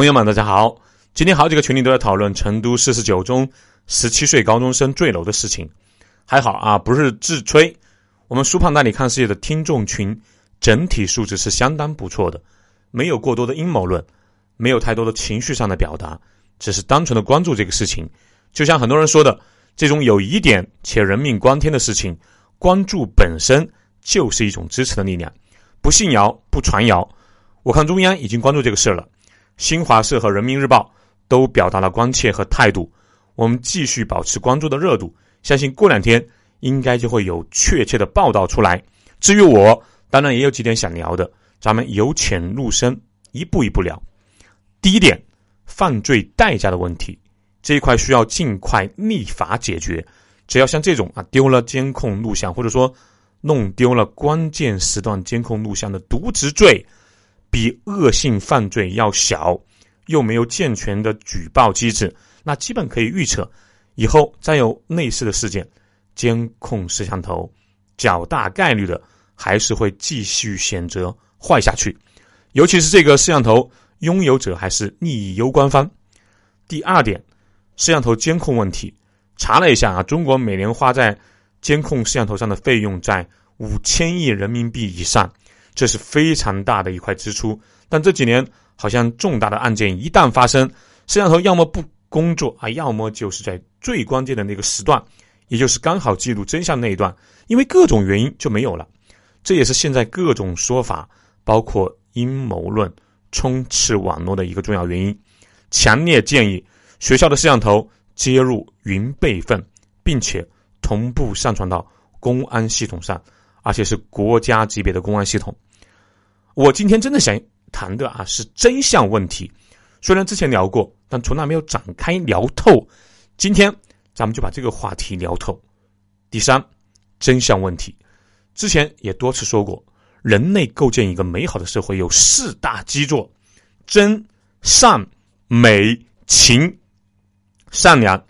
朋友们，大家好！今天好几个群里都在讨论成都四十九中十七岁高中生坠楼的事情。还好啊，不是自吹。我们苏胖带你看世界的听众群整体素质是相当不错的，没有过多的阴谋论，没有太多的情绪上的表达，只是单纯的关注这个事情。就像很多人说的，这种有疑点且人命关天的事情，关注本身就是一种支持的力量。不信谣，不传谣。我看中央已经关注这个事了。新华社和人民日报都表达了关切和态度，我们继续保持关注的热度，相信过两天应该就会有确切的报道出来。至于我，当然也有几点想聊的，咱们由浅入深，一步一步聊。第一点，犯罪代价的问题，这一块需要尽快立法解决。只要像这种啊丢了监控录像，或者说弄丢了关键时段监控录像的渎职罪。比恶性犯罪要小，又没有健全的举报机制，那基本可以预测，以后再有类似的事件，监控摄像头较大概率的还是会继续选择坏下去，尤其是这个摄像头拥有者还是利益攸关方。第二点，摄像头监控问题，查了一下啊，中国每年花在监控摄像头上的费用在五千亿人民币以上。这是非常大的一块支出，但这几年好像重大的案件一旦发生，摄像头要么不工作啊，要么就是在最关键的那个时段，也就是刚好记录真相那一段，因为各种原因就没有了。这也是现在各种说法，包括阴谋论充斥网络的一个重要原因。强烈建议学校的摄像头接入云备份，并且同步上传到公安系统上。而且是国家级别的公安系统。我今天真的想谈的啊是真相问题，虽然之前聊过，但从来没有展开聊透。今天咱们就把这个话题聊透。第三，真相问题，之前也多次说过，人类构建一个美好的社会有四大基座：真、善、美、情、善良、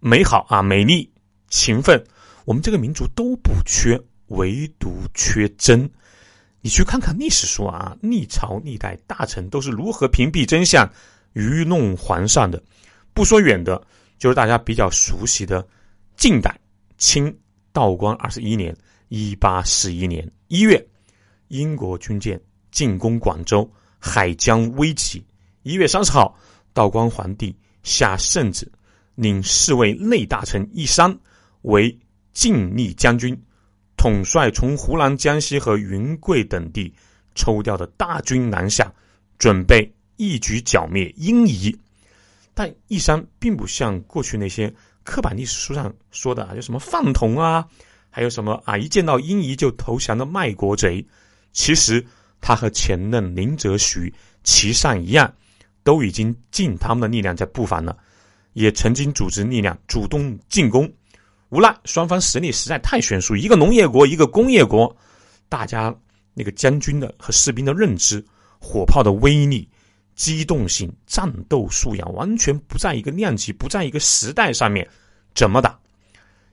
美好啊，美丽、勤奋，我们这个民族都不缺。唯独缺真，你去看看历史书啊，历朝历代大臣都是如何屏蔽真相、愚弄皇上的。不说远的，就是大家比较熟悉的近代清道光二十一年（一八四一年）一月，英国军舰进攻广州，海疆危急。一月三十号，道光皇帝下圣旨，领侍卫内大臣一山为晋逆将军。统帅从湖南、江西和云贵等地抽调的大军南下，准备一举剿灭英夷。但义山并不像过去那些刻板历史书上说的啊，有什么饭桶啊，还有什么啊，一见到英夷就投降的卖国贼。其实他和前任林则徐、齐善一样，都已经尽他们的力量在布防了，也曾经组织力量主动进攻。无奈双方实力实在太悬殊，一个农业国，一个工业国，大家那个将军的和士兵的认知、火炮的威力、机动性、战斗素养完全不在一个量级，不在一个时代上面，怎么打？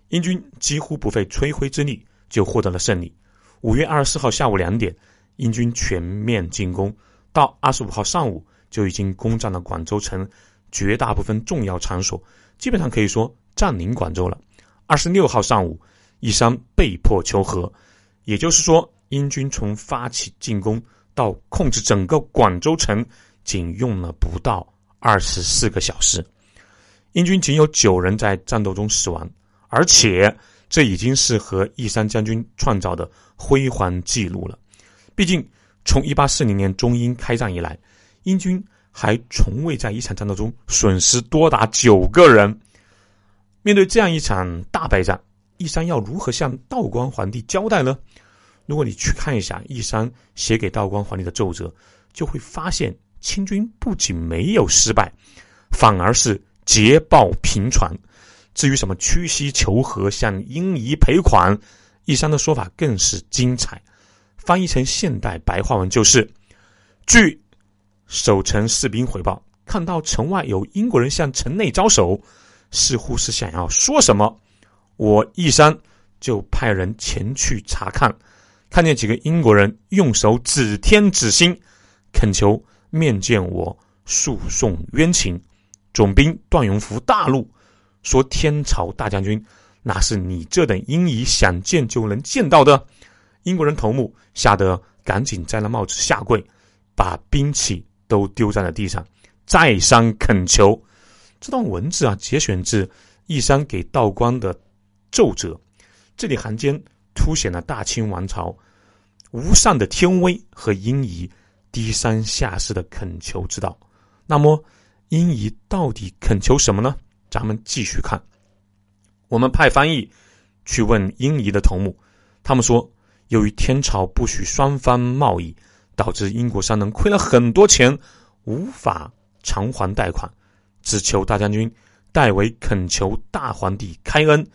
英军几乎不费吹灰之力就获得了胜利。五月二十四号下午两点，英军全面进攻，到二十五号上午就已经攻占了广州城绝大部分重要场所，基本上可以说占领广州了。二十六号上午，义山被迫求和，也就是说，英军从发起进攻到控制整个广州城，仅用了不到二十四个小时。英军仅有九人在战斗中死亡，而且这已经是和义山将军创造的辉煌记录了。毕竟，从一八四零年中英开战以来，英军还从未在一场战斗中损失多达九个人。面对这样一场大败仗，义山要如何向道光皇帝交代呢？如果你去看一下义山写给道光皇帝的奏折，就会发现清军不仅没有失败，反而是捷报频传。至于什么屈膝求和、向英夷赔款，义山的说法更是精彩。翻译成现代白话文就是：据守城士兵回报，看到城外有英国人向城内招手。似乎是想要说什么，我一山就派人前去查看，看见几个英国人用手指天指星，恳求面见我诉讼冤情。总兵段永福大怒，说：“天朝大将军，那是你这等英夷想见就能见到的？”英国人头目吓得赶紧摘了帽子下跪，把兵器都丢在了地上，再三恳求。这段文字啊，节选自义山给道光的奏折，字里行间凸显了大清王朝无上的天威和英夷低三下四的恳求之道。那么，英夷到底恳求什么呢？咱们继续看。我们派翻译去问英夷的头目，他们说。由于天朝不许双方贸易，导致英国商人亏了很多钱，无法偿还贷款，只求大将军代为恳求大皇帝开恩，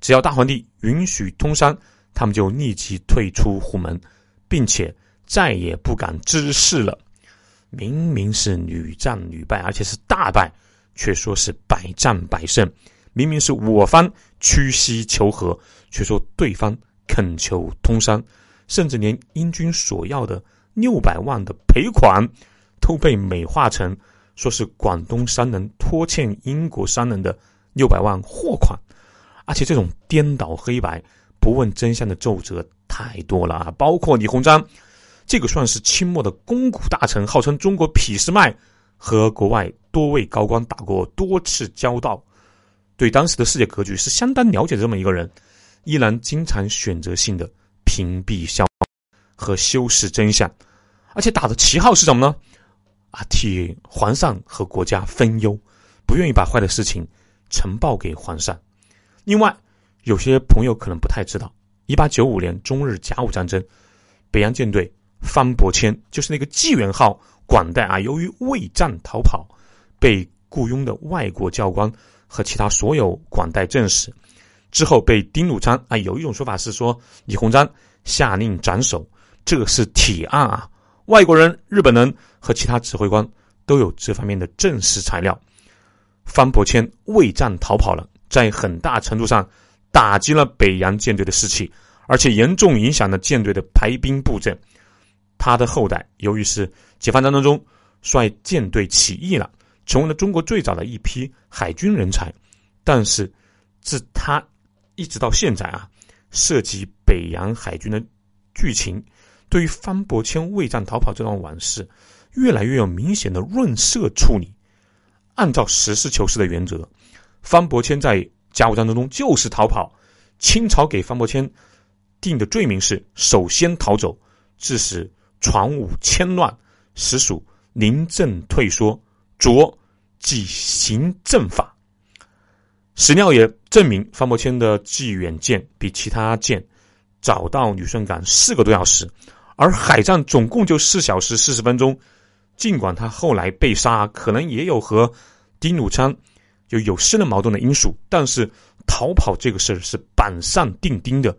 只要大皇帝允许通商，他们就立即退出虎门，并且再也不敢滋事了。明明是屡战屡败，而且是大败，却说是百战百胜。明明是我方屈膝求和，却说对方。恳求通商，甚至连英军所要的六百万的赔款，都被美化成说是广东商人拖欠英国商人的六百万货款，而且这种颠倒黑白、不问真相的奏折太多了啊！包括李鸿章，这个算是清末的肱骨大臣，号称中国痞斯麦，和国外多位高官打过多次交道，对当时的世界格局是相当了解的这么一个人。依然经常选择性的屏蔽消和修饰真相，而且打的旗号是什么呢？啊，替皇上和国家分忧，不愿意把坏的事情呈报给皇上。另外，有些朋友可能不太知道，一八九五年中日甲午战争，北洋舰队方伯谦就是那个济源号管带啊，由于畏战逃跑，被雇佣的外国教官和其他所有管带正史。之后被丁汝昌啊，有一种说法是说李鸿章下令斩首，这是铁案啊。外国人、日本人和其他指挥官都有这方面的正史材料。方伯谦畏战逃跑了，在很大程度上打击了北洋舰队的士气，而且严重影响了舰队的排兵布阵。他的后代由于是解放战争中率舰队起义了，成为了中国最早的一批海军人才，但是自他。一直到现在啊，涉及北洋海军的剧情，对于方伯谦畏战逃跑这段往事，越来越有明显的润色处理。按照实事求是的原则，方伯谦在甲午战争中就是逃跑。清朝给方伯谦定的罪名是首先逃走，致使船坞迁乱，实属临阵退缩，着即行正法。史料也证明，方伯谦的济远舰比其他舰早到旅顺港四个多小时，而海战总共就四小时四十分钟。尽管他后来被杀，可能也有和丁汝昌就有私人矛盾的因素，但是逃跑这个事儿是板上钉钉的，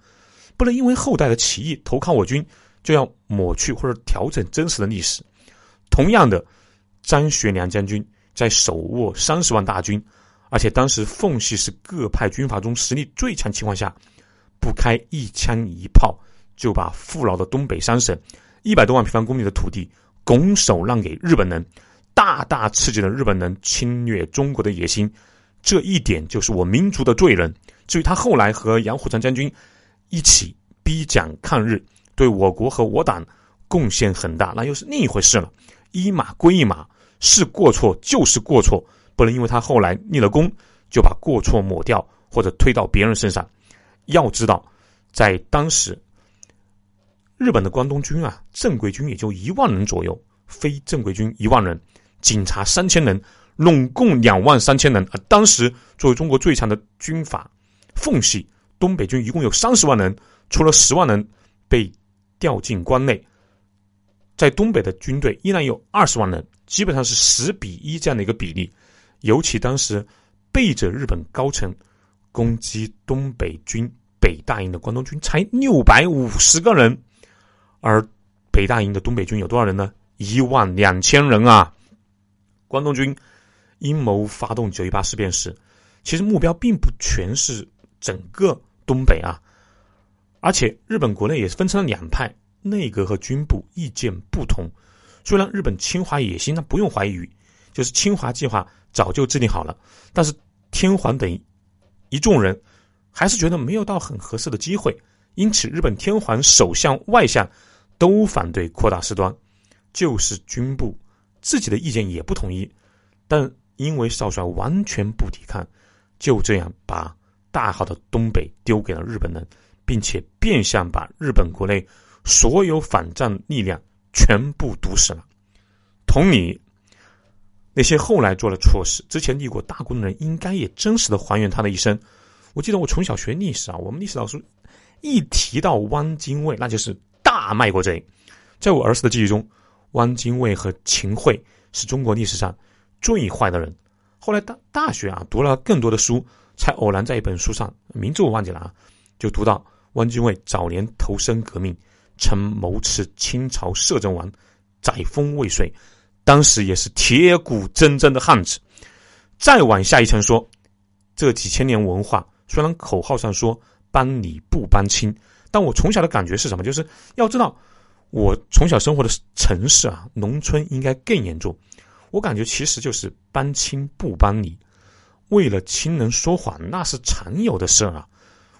不能因为后代的起义投靠我军，就要抹去或者调整真实的历史。同样的，张学良将军在手握三十万大军。而且当时奉系是各派军阀中实力最强情况下，不开一枪一炮就把富饶的东北三省一百多万平方公里的土地拱手让给日本人，大大刺激了日本人侵略中国的野心。这一点就是我民族的罪人。至于他后来和杨虎城将军一起逼蒋抗日，对我国和我党贡献很大，那又是另一回事了。一码归一码，是过错就是过错。不能因为他后来立了功，就把过错抹掉或者推到别人身上。要知道，在当时，日本的关东军啊，正规军也就一万人左右，非正规军一万人，警察三千人，拢共两万三千人。而，当时作为中国最强的军阀，奉系东北军一共有三十万人，除了十万人被调进关内，在东北的军队依然有二十万人，基本上是十比一这样的一个比例。尤其当时背着日本高层攻击东北军北大营的关东军才六百五十个人，而北大营的东北军有多少人呢？一万两千人啊！关东军阴谋发动九一八事变时，其实目标并不全是整个东北啊，而且日本国内也是分成了两派，内阁和军部意见不同。虽然日本侵华野心，那不用怀疑。就是侵华计划早就制定好了，但是天皇等一众人还是觉得没有到很合适的机会，因此日本天皇首相、外相都反对扩大事端，就是军部自己的意见也不统一，但因为少帅完全不抵抗，就这样把大好的东北丢给了日本人，并且变相把日本国内所有反战力量全部毒死了。同理。那些后来做了错事，之前立过大功的人，应该也真实的还原他的一生。我记得我从小学历史啊，我们历史老师一提到汪精卫，那就是大卖国贼。在我儿时的记忆中，汪精卫和秦桧是中国历史上最坏的人。后来大大学啊，读了更多的书，才偶然在一本书上，名字我忘记了啊，就读到汪精卫早年投身革命，曾谋刺清朝摄政王，载沣未遂。当时也是铁骨铮铮的汉子。再往下一层说，这几千年文化虽然口号上说搬李不搬亲，但我从小的感觉是什么？就是要知道，我从小生活的城市啊，农村应该更严重。我感觉其实就是搬亲不搬离，为了亲人说谎，那是常有的事儿啊。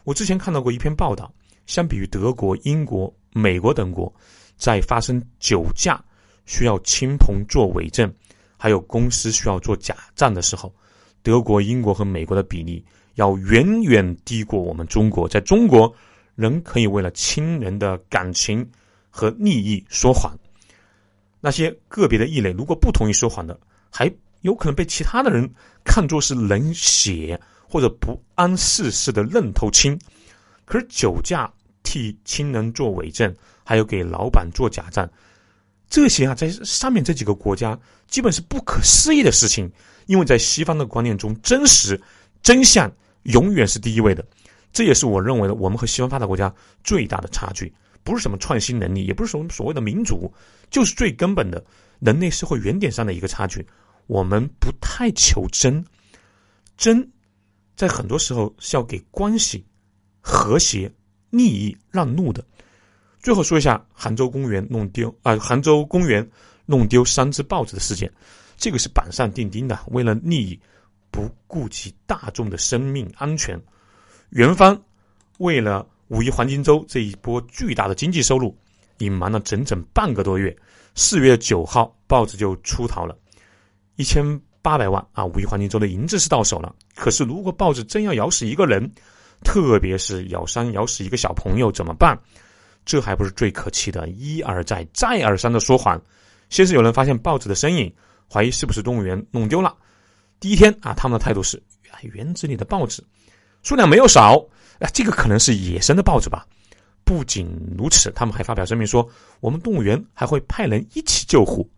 我之前看到过一篇报道，相比于德国、英国、美国等国，在发生酒驾。需要亲朋作伪证，还有公司需要做假账的时候，德国、英国和美国的比例要远远低过我们中国。在中国，人可以为了亲人的感情和利益说谎，那些个别的异类如果不同意说谎的，还有可能被其他的人看作是冷血或者不谙世事的愣头青。可是酒驾、替亲人做伪证，还有给老板做假账。这些啊，在上面这几个国家基本是不可思议的事情，因为在西方的观念中，真实、真相永远是第一位的。这也是我认为的，我们和西方发达国家最大的差距，不是什么创新能力，也不是什么所谓的民主，就是最根本的人类社会原点上的一个差距。我们不太求真，真在很多时候是要给关系、和谐、利益让路的。最后说一下杭州公园弄丢啊，杭州公园弄丢三只豹子的事件，这个是板上钉钉的。为了利益，不顾及大众的生命安全，元方为了五一黄金周这一波巨大的经济收入，隐瞒了整整半个多月。四月九号，豹子就出逃了，一千八百万啊！五一黄金周的银子是到手了。可是，如果豹子真要咬死一个人，特别是咬伤、咬死一个小朋友，怎么办？这还不是最可气的，一而再、再而三的说谎。先是有人发现豹子的身影，怀疑是不是动物园弄丢了。第一天啊，他们的态度是：园子里的豹子数量没有少，啊，这个可能是野生的豹子吧。不仅如此，他们还发表声明说，我们动物园还会派人一起救护。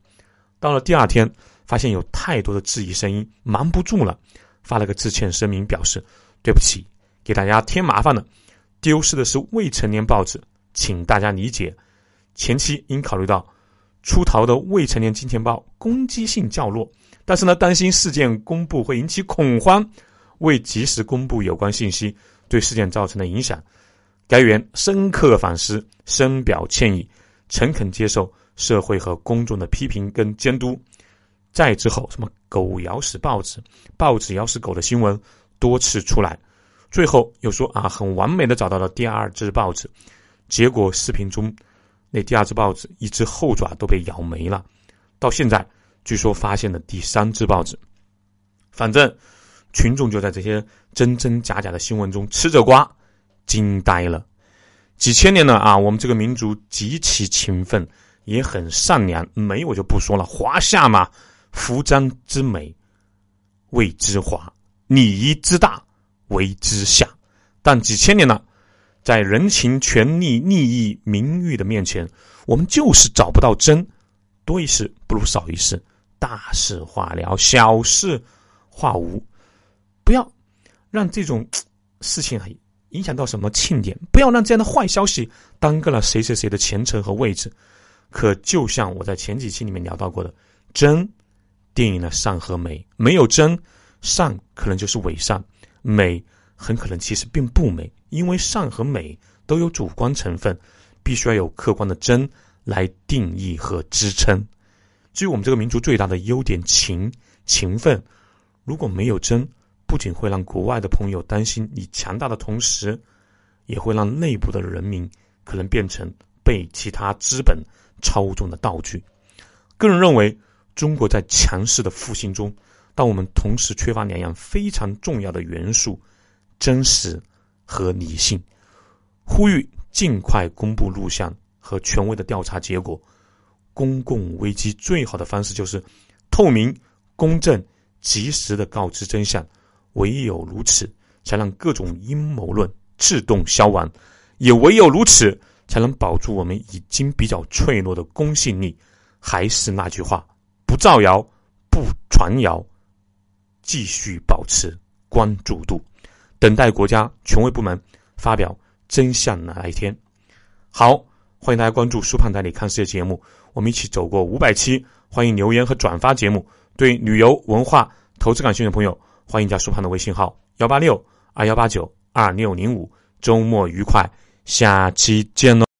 到了第二天，发现有太多的质疑声音，瞒不住了，发了个致歉声明，表示对不起，给大家添麻烦了。丢失的是未成年豹子。请大家理解，前期应考虑到出逃的未成年金钱豹攻击性较弱，但是呢，担心事件公布会引起恐慌，未及时公布有关信息对事件造成的影响，该员深刻反思，深表歉意，诚恳接受社会和公众的批评跟监督。再之后，什么狗咬死豹子、豹子咬死狗的新闻多次出来，最后又说啊，很完美的找到了第二只豹子。结果视频中，那第二只豹子一只后爪都被咬没了。到现在，据说发现了第三只豹子。反正群众就在这些真真假假的新闻中吃着瓜，惊呆了。几千年了啊，我们这个民族极其勤奋，也很善良。没我就不说了。华夏嘛，服装之美谓之华，礼仪之大为之下。但几千年了。在人情、权利、利益、名誉的面前，我们就是找不到真。多一事不如少一事，大事化了，小事化无。不要让这种 事情影响到什么庆典，不要让这样的坏消息耽搁了谁谁谁的前程和位置。可就像我在前几期里面聊到过的，真定义了善和美，没有真善，可能就是伪善；美很可能其实并不美。因为善和美都有主观成分，必须要有客观的真来定义和支撑。至于我们这个民族最大的优点勤，勤奋。如果没有真，不仅会让国外的朋友担心你强大的同时，也会让内部的人民可能变成被其他资本操纵的道具。个人认为，中国在强势的复兴中，但我们同时缺乏两样非常重要的元素：真实和理性。呼吁尽快公布录像和权威的调查结果。公共危机最好的方式就是透明、公正、及时的告知真相。唯有如此，才让各种阴谋论自动消亡；也唯有如此，才能保住我们已经比较脆弱的公信力。还是那句话，不造谣，不传谣，继续保持关注度，等待国家权威部门发表真相那一天。好，欢迎大家关注“苏胖带你看世界”节目，我们一起走过五百期。欢迎留言和转发节目。对旅游、文化、投资感兴趣的朋友，欢迎加苏胖的微信号：幺八六二幺八九二六零五。周末愉快，下期见喽！